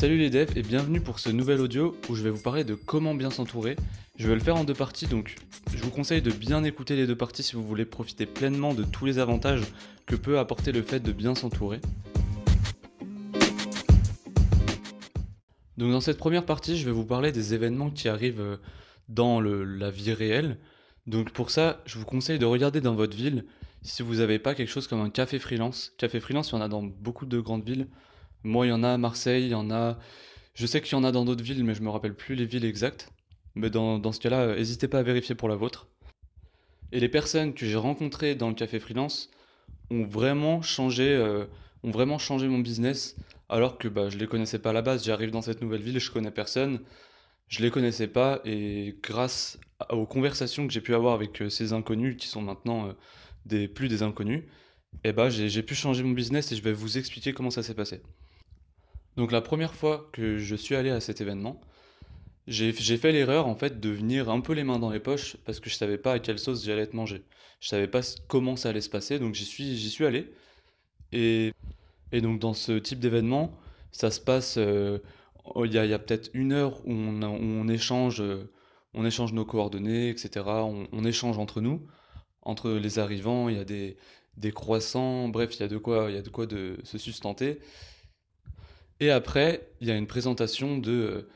Salut les devs et bienvenue pour ce nouvel audio où je vais vous parler de comment bien s'entourer. Je vais le faire en deux parties donc je vous conseille de bien écouter les deux parties si vous voulez profiter pleinement de tous les avantages que peut apporter le fait de bien s'entourer. Donc dans cette première partie, je vais vous parler des événements qui arrivent euh, dans la vie réelle. Donc pour ça, je vous conseille de regarder dans votre ville si vous n'avez pas quelque chose comme un café freelance. Café freelance, il y en a dans beaucoup de grandes villes. Moi, il y en a à Marseille, il y en a. Je sais qu'il y en a dans d'autres villes, mais je me rappelle plus les villes exactes. Mais dans, ce cas-là, n'hésitez pas à vérifier pour la vôtre. Et les personnes que j'ai rencontrées dans le café freelance ont vraiment changé, euh, ont vraiment changé mon business, alors que bah, je les connaissais pas à la base. J'arrive dans cette nouvelle ville, je connais personne, je les connaissais pas, et grâce aux conversations que j'ai pu avoir avec euh, ces inconnus, qui sont maintenant euh, des, plus des inconnus, eh ben, j'ai pu changer mon business et je vais vous expliquer comment ça s'est passé. Donc la première fois que je suis allé à cet événement, j'ai fait l'erreur en fait de venir un peu les mains dans les poches parce que je savais pas à quelle sauce j'allais être mangé. Je savais pas comment ça allait se passer, donc j'y suis, suis allé. Et, et donc dans ce type d'événement, ça se passe, euh, il y a, peut-être une heure où on, on échange, euh, on échange nos coordonnées, etc. On, on, échange entre nous, entre les arrivants, il y a des, des croissants, bref, il y a de quoi, il y a de quoi de se sustenter. Et après, il y a une présentation de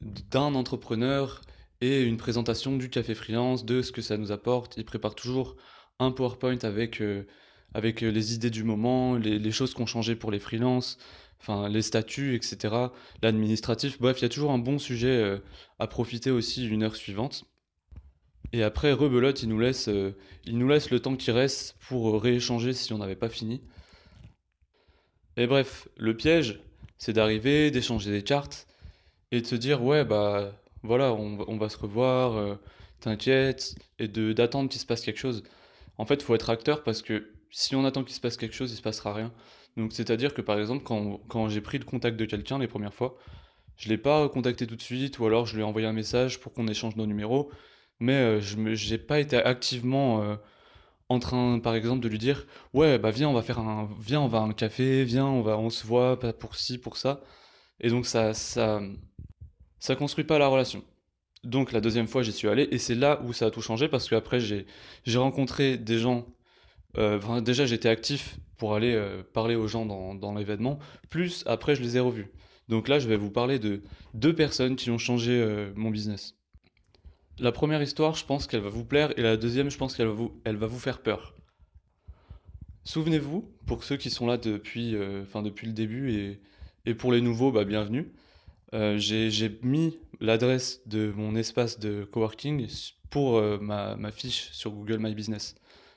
d'un entrepreneur et une présentation du café freelance, de ce que ça nous apporte. Il prépare toujours un PowerPoint avec, euh, avec les idées du moment, les, choses qui ont changé pour les freelances, enfin les statuts, etc. L'administratif. Bref, il y a toujours un bon sujet euh, à profiter aussi une heure suivante. Et après, rebelote, il nous laisse, euh, il nous laisse le temps qui reste pour rééchanger si on n'avait pas fini. Et bref, le piège, c'est d'arriver, d'échanger des cartes et de se dire ouais bah voilà on, va se revoir, euh, t'inquiète et de d'attendre qu'il se passe quelque chose. En fait, faut être acteur parce que si on attend qu'il se passe quelque chose, il se passera rien. Donc c'est-à-dire que par exemple quand, quand j'ai pris le contact de quelqu'un les premières fois, je l'ai pas contacté tout de suite ou alors je lui ai envoyé un message pour qu'on échange nos numéros, mais euh, je n'ai pas été activement euh, en train, par exemple, de lui dire ouais bah viens on va faire un viens on va à un café, viens on va on se voit pas pour ci pour ça. Et donc ça ça ça construit pas la relation. Donc la deuxième fois j'y suis allé et c'est là où ça a tout changé parce qu'après j'ai j'ai rencontré des gens. Euh, déjà j'étais actif pour aller euh, parler aux gens dans, dans l'événement. Plus après je les ai revus. Donc là je vais vous parler de deux personnes qui ont changé euh, mon business. La première histoire, je pense qu'elle va vous plaire, et la deuxième, je pense qu'elle va vous, elle va vous faire peur. Souvenez-vous, pour ceux qui sont là depuis, euh, enfin, depuis le début, et, et pour les nouveaux, bah, bienvenue. Euh, j'ai mis l'adresse de mon espace de coworking pour euh, ma, ma, fiche sur Google My Business.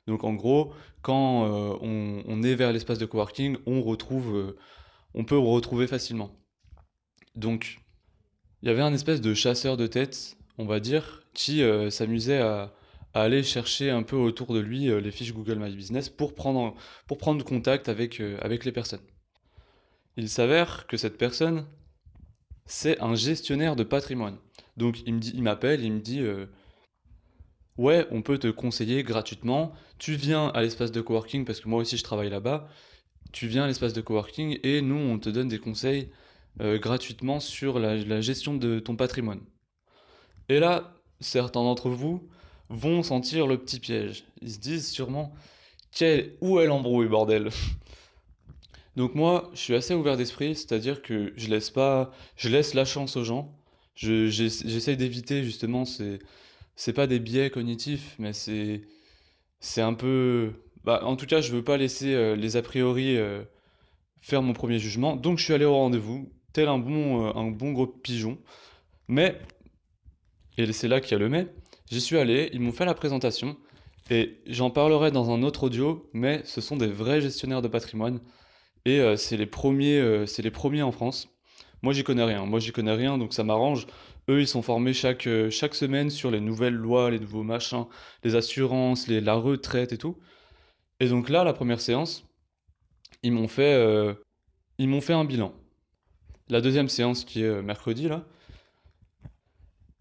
Donc en gros, quand on, on, est vers l'espace de coworking, on retrouve, on peut retrouver facilement. Donc, il y avait un espèce de chasseur de tête on va dire, qui euh, s'amusait à, aller chercher un peu autour de lui euh, les fiches Google My Business pour prendre, pour prendre contact avec, euh, avec les personnes. Il s'avère que cette personne, c'est un gestionnaire de patrimoine. Donc il, m'appelle, il me dit Ouais, on peut te conseiller gratuitement. Tu viens à l'espace de coworking, parce que moi aussi je travaille là-bas. Tu viens à l'espace de coworking et nous, on te donne des conseils gratuitement sur la gestion de ton patrimoine. Et là, certains d'entre vous vont sentir le petit piège. Ils se disent sûrement quel, où est l'embrouille, bordel? Donc moi, je suis assez ouvert d'esprit, c'est-à-dire que je laisse pas, je laisse la chance aux gens. J'essaye d'éviter justement ces, c'est pas des biais cognitifs, mais c'est, c'est un peu, bah, en tout cas, je veux pas laisser euh, les a priori euh, faire mon premier jugement. Donc je suis allé au rendez-vous, tel un bon, euh, un bon gros pigeon. Mais et c'est là qu'il y a le mais. J'y suis allé, ils m'ont fait la présentation, et j'en parlerai dans un autre audio, mais ce sont des vrais gestionnaires de patrimoine, et euh, c'est les, premiers, euh, les premiers en France. Moi, j'y connais rien. Moi, j'y connais rien, donc ça m'arrange. Eux, ils sont formés chaque, euh, chaque semaine sur les nouvelles lois, les nouveaux machins, les assurances, les, la retraite et tout. Et donc là, la première séance, ils m'ont fait, ils m'ont fait un bilan. La deuxième séance, qui est mercredi, là,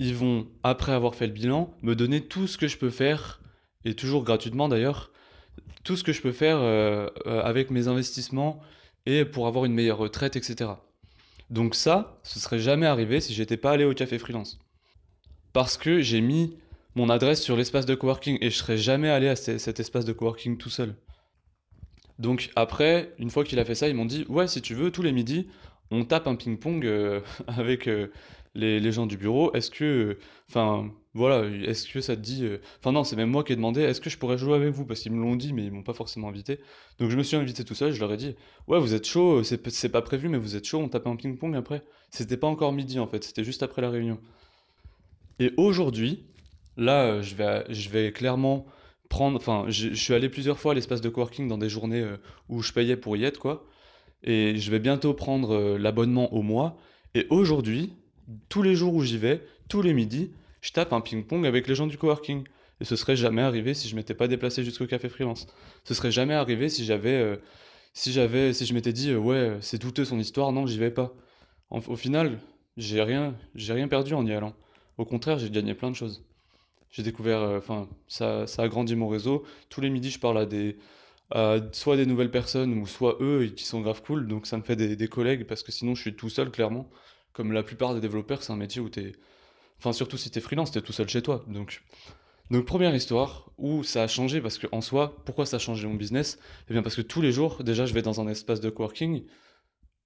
ils vont, après avoir fait le bilan, me donner tout ce que je peux faire, et toujours gratuitement d'ailleurs, tout ce que je peux faire euh, euh, avec mes investissements et pour avoir une meilleure retraite, etc. Donc ça, ce serait jamais arrivé si j'étais pas allé au café freelance. Parce que j'ai mis mon adresse sur l'espace de coworking et je serais jamais allé à cet espace de coworking tout seul. Donc après, une fois qu'il a fait ça, ils m'ont dit ouais si tu veux tous les midis, on tape un ping-pong euh, avec euh, les, gens du bureau. Est-ce que, enfin voilà, est-ce que ça te dit, euh, enfin non c'est même moi qui ai demandé, est-ce que je pourrais jouer avec vous? Parce qu'ils me l'ont dit mais ils m'ont pas forcément invité. Donc je me suis invité tout seul, je leur ai dit ouais vous êtes chaud, c'est pas prévu mais vous êtes chaud, on tape un ping-pong après. C'était pas encore midi en fait, c'était juste après la réunion. Et aujourd'hui, là je vais, je vais clairement prendre, enfin, je, suis allé plusieurs fois à l'espace de coworking dans des journées euh, où je payais pour y être, quoi. Et je vais bientôt prendre euh, l'abonnement au mois. Et aujourd'hui, tous les jours où j'y vais, tous les midis, je tape un ping-pong avec les gens du coworking. Et ce serait jamais arrivé si je m'étais pas déplacé jusqu'au café freelance. Ce serait jamais arrivé si j'avais, euh, si j'avais, si je m'étais dit ouais c'est douteux son histoire, non j'y vais pas. au final, j'ai rien, j'ai rien perdu en y allant. Au contraire, j'ai gagné plein de choses j'ai découvert, euh, enfin, ça, ça a grandi mon réseau. Tous les midis, je parle à des, soit des nouvelles personnes ou soit eux qui sont grave cool. Donc ça me fait des collègues parce que sinon je suis tout seul, clairement. Comme la plupart des développeurs, c'est un métier où t'es. Enfin, surtout si t'es freelance, t'es tout seul chez toi. Donc, donc première histoire où ça a changé parce que en soi, pourquoi ça a changé mon business? Eh bien parce que tous les jours, déjà, je vais dans un espace de coworking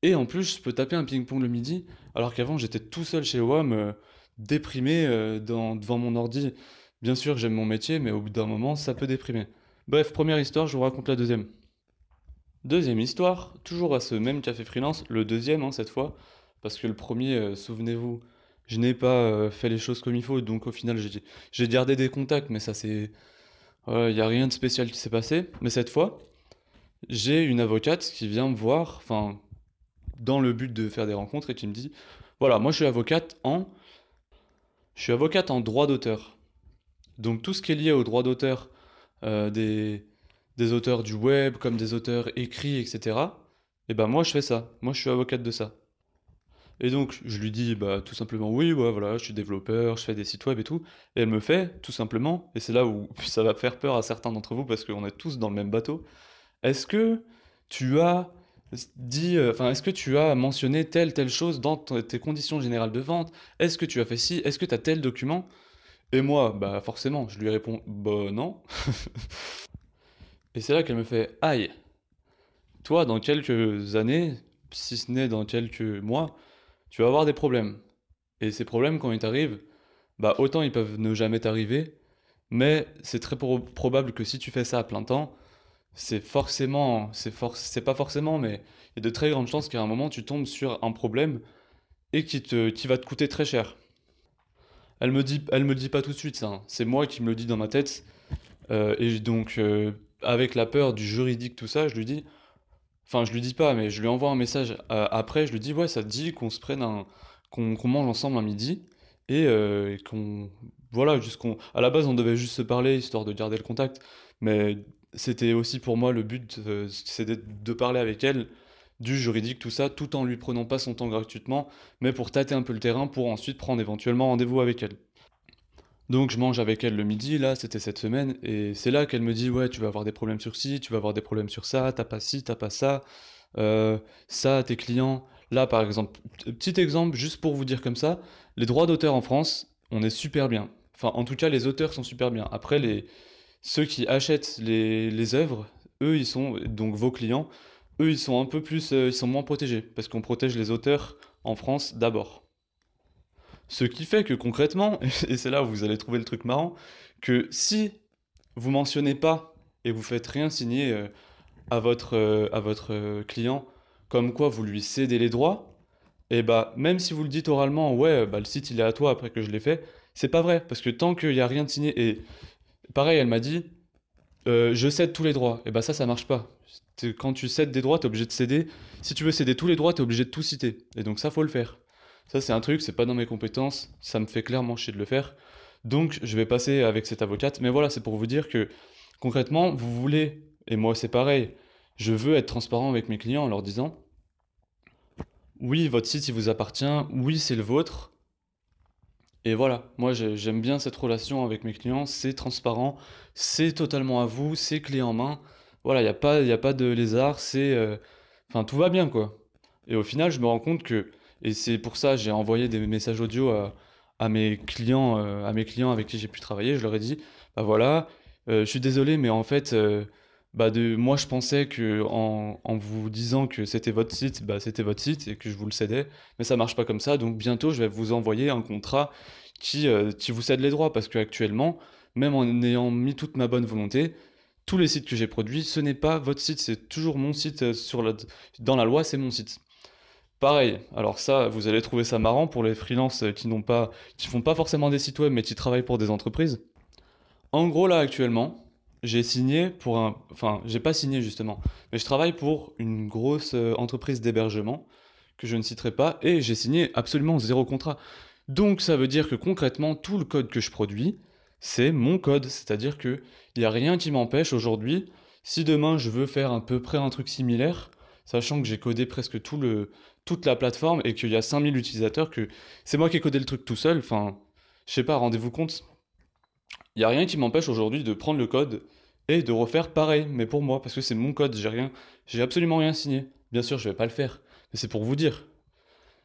et en plus, je peux taper un ping-pong le midi, alors qu'avant j'étais tout seul chez WAM. Euh, déprimé euh, devant mon ordi. Bien sûr, j'aime mon métier, mais au bout d'un moment, ça peut déprimer. Bref, première histoire, je vous raconte la deuxième. Deuxième histoire, toujours à ce même café freelance, le deuxième hein, cette fois, parce que le premier, euh, souvenez-vous, je n'ai pas euh, fait les choses comme il faut, donc au final j'ai gardé des contacts, mais ça c'est... Il n'y a rien de spécial qui s'est passé. Mais cette fois, j'ai une avocate qui vient me voir, enfin, dans le but de faire des rencontres, et qui me dit, voilà, moi je suis avocate en je suis avocate en droit d'auteur. Donc tout ce qui est lié au droit d'auteur euh, des, auteurs du web, comme des auteurs écrits, etc. Et eh ben moi je fais ça. Moi je suis avocate de ça. Et donc je lui dis bah tout simplement oui, ouais, voilà, je suis développeur, je fais des sites web et tout. Et elle me fait tout simplement, et c'est là où ça va faire peur à certains d'entre vous parce qu'on est tous dans le même bateau. Est-ce que tu as dit, euh, enfin, est-ce que tu as mentionné telle, telle chose dans tes conditions générales de vente? Est-ce que tu as fait ci? Est-ce que tu as tel document? Et moi, bah forcément, je lui réponds, bah non. Et c'est là qu'elle me fait, aïe, toi, dans quelques années, si ce n'est dans quelques mois, tu vas avoir des problèmes. Et ces problèmes, quand ils t'arrivent, bah autant ils peuvent ne jamais t'arriver, mais c'est très probable que si tu fais ça à plein temps, c'est forcément, c'est c'est pas forcément, mais il y a de très grandes chances qu'à un moment tu tombes sur un problème et qui te, qui va te coûter très cher. Elle me dit, me dit pas tout de suite ça, hein. c'est moi qui me le dis dans ma tête. Euh, et donc, euh, avec la peur du juridique, tout ça, je lui dis, enfin, je lui dis pas, mais je lui envoie un message euh, après, je lui dis, ouais, ça te dit qu'on se prenne un, qu'on mange ensemble un midi et, et qu'on, voilà, juste qu'on, à la base, on devait juste se parler histoire de garder le contact, mais c'était aussi pour moi le but, euh, c'est de, parler avec elle du juridique, tout ça, tout en lui prenant pas son temps gratuitement, mais pour tâter un peu le terrain, pour ensuite prendre éventuellement rendez-vous avec elle. Donc je mange avec elle le midi, là, c'était cette semaine, et c'est là qu'elle me dit, ouais, tu vas avoir des problèmes sur ci, tu vas avoir des problèmes sur ça, t'as pas ci, t'as pas ça, euh, ça, tes clients. Là, par exemple, petit exemple, juste pour vous dire comme ça, les droits d'auteur en France, on est super bien. Enfin, en tout cas, les auteurs sont super bien. Après, les, ceux qui achètent les, les œuvres, eux, ils sont, donc vos clients, eux, ils sont un peu plus, euh, ils sont moins protégés, parce qu'on protège les auteurs en France d'abord. Ce qui fait que concrètement, et c'est là où vous allez trouver le truc marrant, que si vous mentionnez pas et vous faites rien signer euh, à votre, euh, à votre client, comme quoi vous lui cédez les droits, et bah même si vous le dites oralement, ouais, bah, le site il est à toi après que je l'ai fait, c'est pas vrai, parce que tant qu'il n'y a rien de signé, et Pareil, elle m'a dit euh, je cède tous les droits. Et bah ça, ça marche pas. Quand tu cèdes des droits, tu es obligé de céder. Si tu veux céder tous les droits, tu es obligé de tout citer. Et donc ça, faut le faire. Ça, c'est un truc, c'est pas dans mes compétences. Ça me fait clairement chier de le faire. Donc, je vais passer avec cette avocate. Mais voilà, c'est pour vous dire que concrètement, vous voulez, et moi c'est pareil, je veux être transparent avec mes clients en leur disant oui, votre site, il vous appartient. Oui, c'est le vôtre. Et voilà, moi j'aime bien cette relation avec mes clients, c'est transparent, c'est totalement à vous, c'est clé en main. Voilà, il n'y a, pas, a pas de lézard, c'est... Euh, enfin, tout va bien, quoi. Et au final, je me rends compte que... Et c'est pour ça j'ai envoyé des messages audio à, mes clients, euh, à mes clients avec qui j'ai pu travailler. Je leur ai dit, bah voilà, euh, je suis désolé, mais en fait, euh, bah moi je pensais que en vous disant que c'était votre site, bah c'était votre site et que je vous le cédais, mais ça marche pas comme ça. Donc bientôt, je vais vous envoyer un contrat qui, qui vous cède les droits parce qu'actuellement, même en ayant mis toute ma bonne volonté, tous les sites que j'ai produits, ce n'est pas votre site, c'est toujours mon site sur la, dans la loi, c'est mon site. Pareil, alors ça, vous allez trouver ça marrant pour les freelances qui n'ont pas, qui font pas forcément des sites web, mais qui travaillent pour des entreprises. En gros, là, actuellement, j'ai signé pour un, enfin, j'ai pas signé justement, mais je travaille pour une grosse euh, entreprise d'hébergement que je ne citerai pas, et j'ai signé absolument zéro contrat. Donc, ça veut dire que concrètement, tout le code que je produis, c'est mon code, c'est-à-dire que il y a rien qui m'empêche aujourd'hui. Si demain je veux faire à peu près un truc similaire, sachant que j'ai codé presque tout le, toute la plateforme et qu'il y a 5000 utilisateurs, que c'est moi qui ai codé le truc tout seul, enfin, je sais pas, rendez-vous compte, il n'y a rien qui m'empêche aujourd'hui de prendre le code et de refaire pareil, mais pour moi, parce que c'est mon code, j'ai rien, j'ai absolument rien signé. Bien sûr, je vais pas le faire, mais c'est pour vous dire.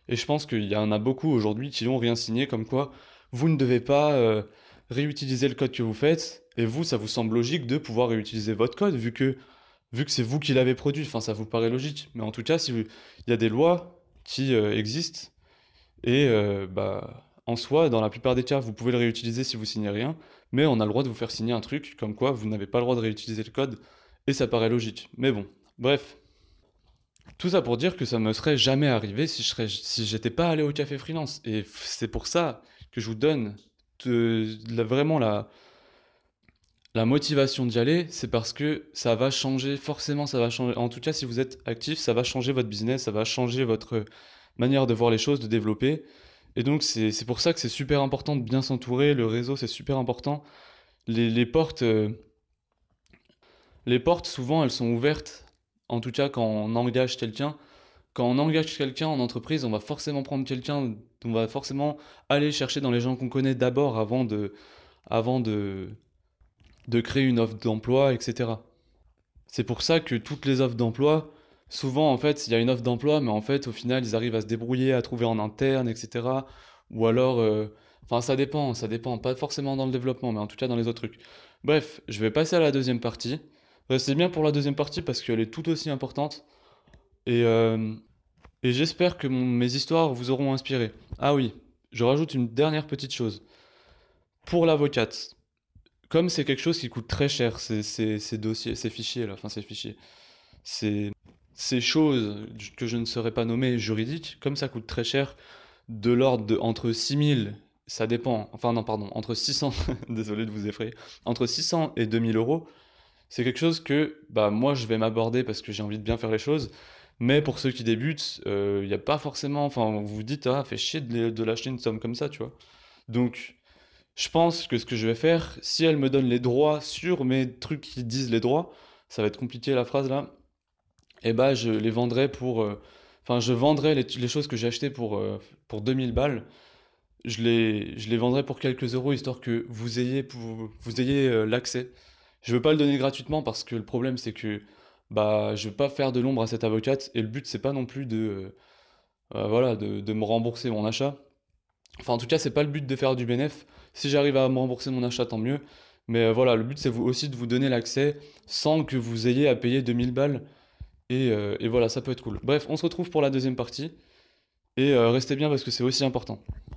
Et je pense qu'il y en a beaucoup aujourd'hui qui n'ont rien signé, comme quoi vous ne devez pas euh, réutiliser le code que vous faites, et vous, ça vous semble logique de pouvoir réutiliser votre code, vu que vu que c'est vous qui l'avez produit, enfin ça vous paraît logique. Mais en tout cas, il y a des lois qui euh, existent et euh, bah en soi, dans la plupart des cas, vous pouvez le réutiliser si vous signez rien, mais on a le droit de vous faire signer un truc comme quoi vous n'avez pas le droit de réutiliser le code et ça paraît logique. Mais bon, bref. Tout ça pour dire que ça me serait jamais arrivé si je serais, si j'étais pas allé au café freelance. Et c'est pour ça que je vous donne vraiment la, la motivation d'y aller, c'est parce que ça va changer, forcément ça va changer. En tout cas, si vous êtes actif, ça va changer votre business, ça va changer votre manière de voir les choses, de développer. Et donc c'est pour ça que c'est super important de bien s'entourer, le réseau c'est super important. Les, portes, euh, les portes souvent elles sont ouvertes, en tout cas quand on engage quelqu'un. Quand on engage quelqu'un en entreprise, on va forcément prendre quelqu'un, on va forcément aller chercher dans les gens qu'on connaît d'abord avant de, avant de, de créer une offre d'emploi, etc. C'est pour ça que toutes les offres d'emploi, souvent en fait, il y a une offre d'emploi, mais en fait, au final, ils arrivent à se débrouiller, à trouver en interne, etc. Ou alors, euh, enfin, ça dépend, ça dépend, pas forcément dans le développement, mais en tout cas dans les autres trucs. Bref, je vais passer à la deuxième partie. Restez bien pour la deuxième partie parce qu'elle est tout aussi importante. Et, euh, et j'espère que mes histoires vous auront inspiré. Ah oui, je rajoute une dernière petite chose. Pour l'avocate, comme c'est quelque chose qui coûte très cher, ces, dossiers, ces fichiers là, enfin ces fichiers, ces, choses que je ne saurais pas nommer juridiques, comme ça coûte très cher, de l'ordre de entre 6000, ça dépend, enfin non pardon, entre 600, désolé de vous effrayer, entre 600 et 2000 euros, c'est quelque chose que bah, moi je vais m'aborder parce que j'ai envie de bien faire les choses, mais pour ceux qui débutent, il euh, n'y a pas forcément, enfin vous vous dites, ah fait chier de, de lâcher une somme comme ça, tu vois. Donc je pense que ce que je vais faire, si elle me donne les droits sur mes trucs qui disent les droits, ça va être compliqué la phrase là, et eh bah je les vendrai pour... Euh, enfin, je vendrai les, choses que j'ai achetées pour, euh, pour 2000 balles. Je les, je les vendrai pour quelques euros histoire que vous ayez, pour, vous ayez euh, l'accès. Je veux pas le donner gratuitement parce que le problème c'est que bah je veux pas faire de l'ombre à cette avocate et le but c'est pas non plus de voilà de, de, me rembourser mon achat. Enfin en tout cas c'est pas le but de faire du bénéf. Si j'arrive à me rembourser mon achat, tant mieux. Mais euh, voilà, le but c'est vous aussi de vous donner l'accès sans que vous ayez à payer 2000 balles. Et, euh, et, voilà, ça peut être cool. Bref, on se retrouve pour la deuxième partie. Et euh, restez bien parce que c'est aussi important.